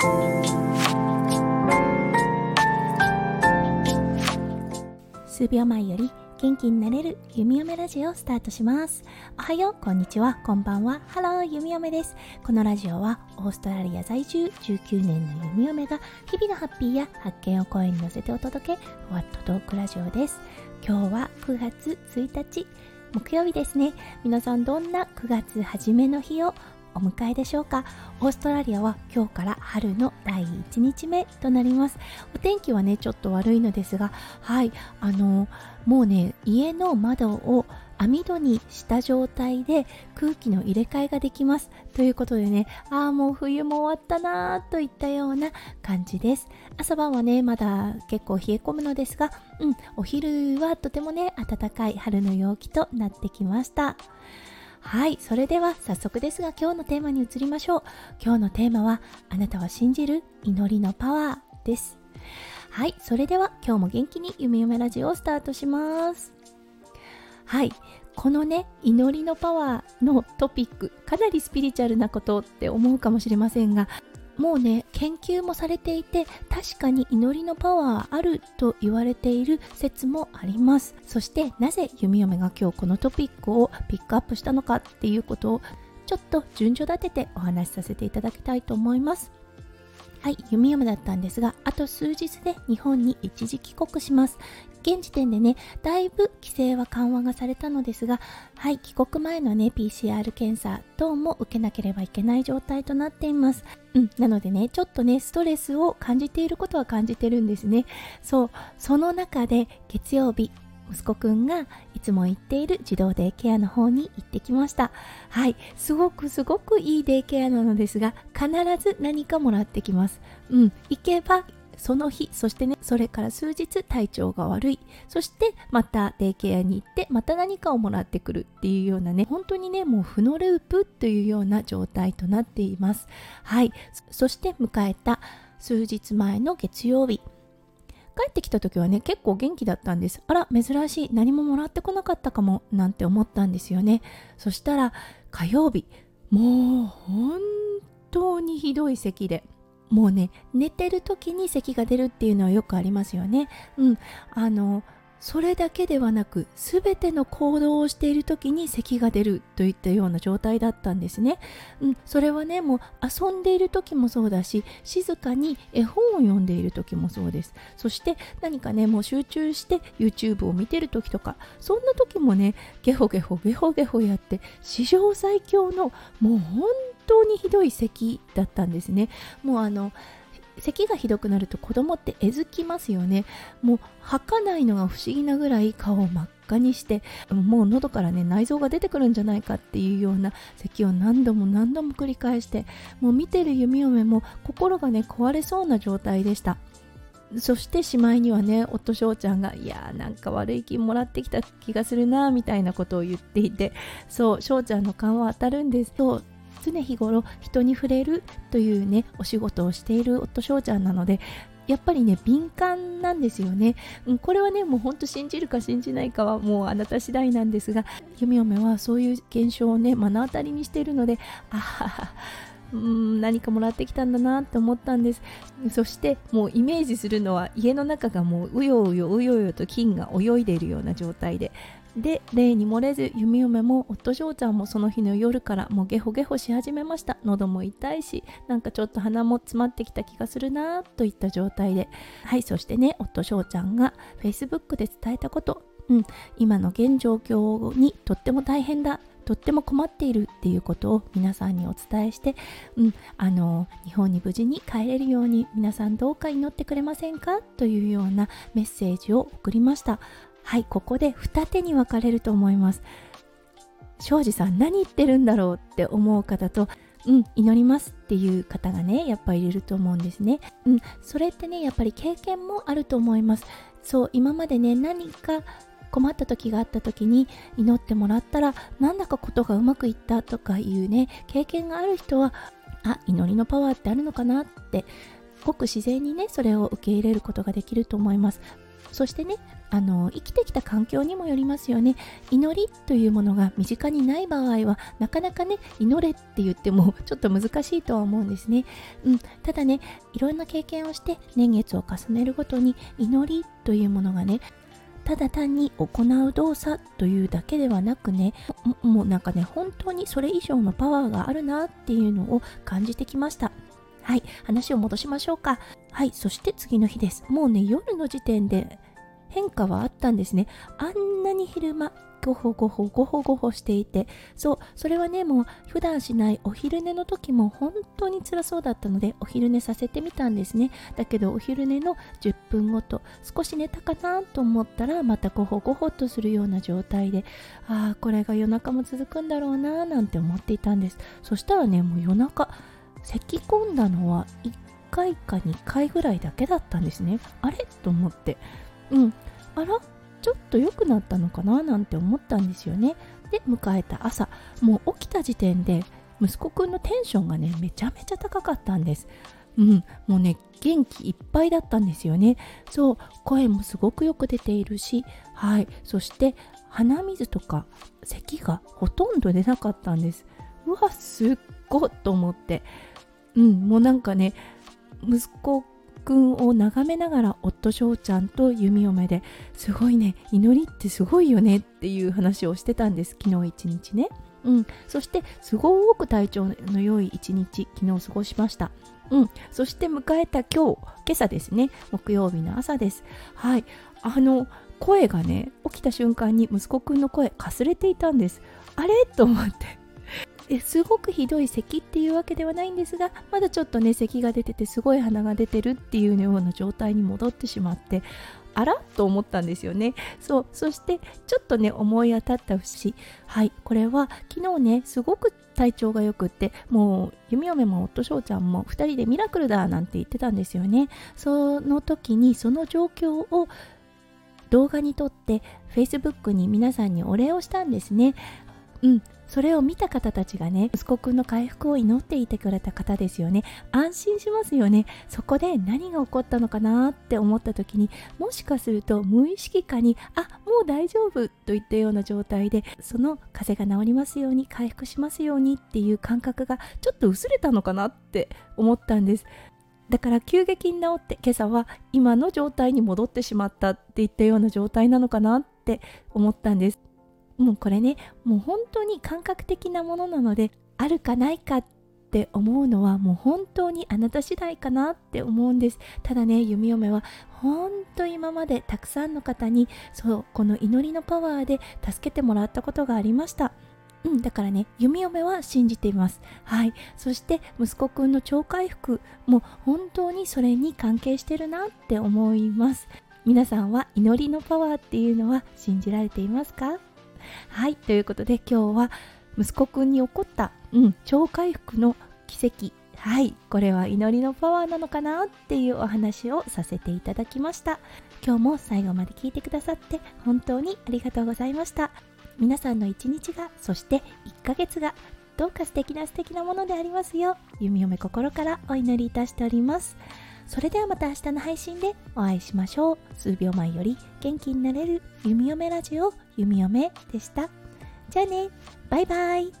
数秒前より元気になれる弓嫁ラジオをスタートします。おはようこんにちは。こんばんは。ハロー弓嫁です。このラジオはオーストラリア在住19年の弓嫁が日々のハッピーや発見を声に乗せてお届けふわっとトークラジオです。今日は9月1日木曜日ですね。皆さんどんな9月初めの日をお迎えでしょうか？オーストラリアは今日から春の第1日目となります。お天気はねちょっと悪いのですがはいあのもうね家の窓を網戸にした状態で空気の入れ替えができます。ということでねああもう冬も終わったなーといったような感じです。朝晩はねまだ結構冷え込むのですがうんお昼はとてもね暖かい春の陽気となってきました。はいそれでは早速ですが今日のテーマに移りましょう。今日のテーマはあなたは信じる祈りのパワーです。はいそれでは今日も元気に夢夢ラジオをスタートします。はいこのね祈りのパワーのトピックかなりスピリチュアルなことって思うかもしれませんがもうね研究もされていて確かに祈りのパワーあると言われている説もありますそしてなぜ弓嫁が今日このトピックをピックアップしたのかっていうことをちょっと順序立ててお話しさせていただきたいと思いますはい、弓嫁だったんですが、あと数日で日本に一時帰国します。現時点でね、だいぶ規制は緩和がされたのですが、はい、帰国前のね、PCR 検査等も受けなければいけない状態となっています。うん、なのでね、ちょっとね、ストレスを感じていることは感じてるんですね。そう、その中で月曜日、息子くんがいつも行っている児童デイケアの方に行ってきましたはいすごくすごくいいデイケアなのですが必ず何かもらってきますうん行けばその日そしてねそれから数日体調が悪い。そしてまたデイケアに行ってまた何かをもらってくるっていうようなね本当にねもう負のループというような状態となっています。はい。そして迎えた数日前の月曜日。帰ってきた時はね結構元気だったんです。あら珍しい。何ももらってこなかったかもなんて思ったんですよね。そしたら火曜日。もう本当にひどい咳で。もうね寝てる時に咳が出るっていうのはよくありますよね。うん。あのそれだけではなく全ての行動をしている時に咳が出るといったような状態だったんですね、うん、それはねもう遊んでいる時もそうだし静かに絵本を読んでいる時もそうです。そして何かねもう集中して YouTube を見てる時とかそんな時もねゲホゲホゲホゲホやって史上最強のもう本当にひどい咳だったんですね。もうあの咳がひどくなると子供ってえずきますよね。もう吐かないのが不思議なぐらい顔を真っ赤にしてもう喉からね内臓が出てくるんじゃないかっていうような咳を何度も何度も繰り返してもう見てる弓嫁も心がね壊れそうな状態でした。そしてしまいにはね夫翔ちゃんがいやーなんか悪い気もらってきた気がするなみたいなことを言っていてそう翔ちゃんの勘は当たるんです。そう常日頃人に触れるというねお仕事をしている夫翔ちゃんなのでやっぱりね敏感なんですよね、うん、これはねもうほんと信じるか信じないかはもうあなた次第なんですが弓嫁はそういう現象をね目の当たりにしているのであははうん何かもらってきたんだなって思ったんです。そしてもうイメージするのは家の中がもううようようようよと金が泳いでいるような状態でで例に漏れず弓嫁も夫翔ちゃんもその日の夜からもうゲホゲホし始めました。喉も痛いしなんかちょっと鼻も詰まってきた気がするなといった状態で。はいそしてね夫翔ちゃんが Facebook で伝えたこと。うん、今の現状況にとっても大変だ。とっても困っているっていうことを皆さんにお伝えして、うん、あの日本に無事に帰れるように皆さんどうか祈ってくれませんか？というようなメッセージを送りました。はいここで二手に分かれると思います。庄司さん何言ってるんだろうって思う方とうん祈りますっていう方がねやっぱりいると思うんですね。うんそれってねやっぱり経験もあると思います。そう今までね何か困った時があった時に祈ってもらったらなんだかことがうまくいったとかいうね経験がある人はあ祈りのパワーってあるのかなってごく自然にねそれを受け入れることができると思います。そしてねあの生きてきた環境にもよりますよね。祈りというものが身近にない場合はなかなかね祈れって言っても ちょっと難しいとは思うんですね、うん、ただねいろんな経験をして年月を重ねるごとに祈りというものがねただ単に行う動作というだけではなくねもうなんかね本当にそれ以上のパワーがあるなっていうのを感じてきました。はい。話を戻しましょうか。はい。そして次の日です。もうね夜の時点で変化はあったんですね。あんなに昼間ごほごほごほごほしていてそうそれはねもう普段しないお昼寝の時も本当に辛そうだったのでお昼寝させてみたんですね。だけどお昼寝の10分ごと少し寝たかなと思ったらまたごほごほっとするような状態でああこれが夜中も続くんだろうななんて思っていたんです。そしたらねもう夜中咳き込んだのは1回か2回ぐらいだけだったんですね。あれ？と思って。うん。あら？ちょっと良くなったのかな？なんて思ったんですよね。で迎えた朝。もう起きた時点で息子くんのテンションがねめちゃめちゃ高かったんです。うん。もうね元気いっぱいだったんですよね。そう。声もすごくよく出ているし。はい。そして鼻水とか咳がほとんど出なかったんです。うわすっごっと思って。うん。もうなんかね息子くんを眺めながら夫翔ちゃんと弓嫁ですごいね祈りってすごいよねっていう話をしてたんです昨日一日ね。うん、そしてすごく体調の良い一日昨日過ごしました。うん、そして迎えた今日、今朝ですね、木曜日の朝です。はい、あの声がね、起きた瞬間に息子くんの声かすれていたんです。あれ？と思って。すごくひどい咳っていうわけではないんですがまだちょっとね咳が出ててすごい鼻が出てるっていうような状態に戻ってしまってあらと思ったんですよね。そうそしてちょっとね思い当たった節。はいこれは昨日ねすごく体調がよくってもう弓嫁も夫翔ちゃんも2人でミラクルだなんて言ってたんですよね。その時にその状況を動画に撮って Facebook に皆さんにお礼をしたんですね。うんそれを見た方たちがね息子くんの回復を祈っていてくれた方ですよね。安心しますよね。そこで何が起こったのかなって思った時にもしかすると無意識化にあもう大丈夫といったような状態でその風邪が治りますように回復しますようにっていう感覚がちょっと薄れたのかなって思ったんです。だから急激に治って今朝は今の状態に戻ってしまったっていったような状態なのかなって思ったんです。もうこれねもう本当に感覚的なものなのであるかないかって思うのはもう本当にあなた次第かなって思うんですただね弓嫁は本当今までたくさんの方にそうこの祈りのパワーで助けてもらったことがありましたうん、だからね、弓嫁は信じています。はい。そして、息子くんの超回復も本当にそれに関係してるなって思います。皆さんは祈りのパワーっていうのは信じられていますか？はいということで今日は息子くんに起こった、うん、超回復の奇跡。はいこれは祈りのパワーなのかなっていうお話をさせていただきました。今日も最後まで聞いてくださって本当にありがとうございました。皆さんの一日がそして1ヶ月がどうか素敵な素敵なものでありますよう弓嫁心からお祈りいたしております。それではまた明日の配信でお会いしましょう。数秒前より元気になれる弓嫁ラジオ弓嫁でした。じゃあね、バイバイ。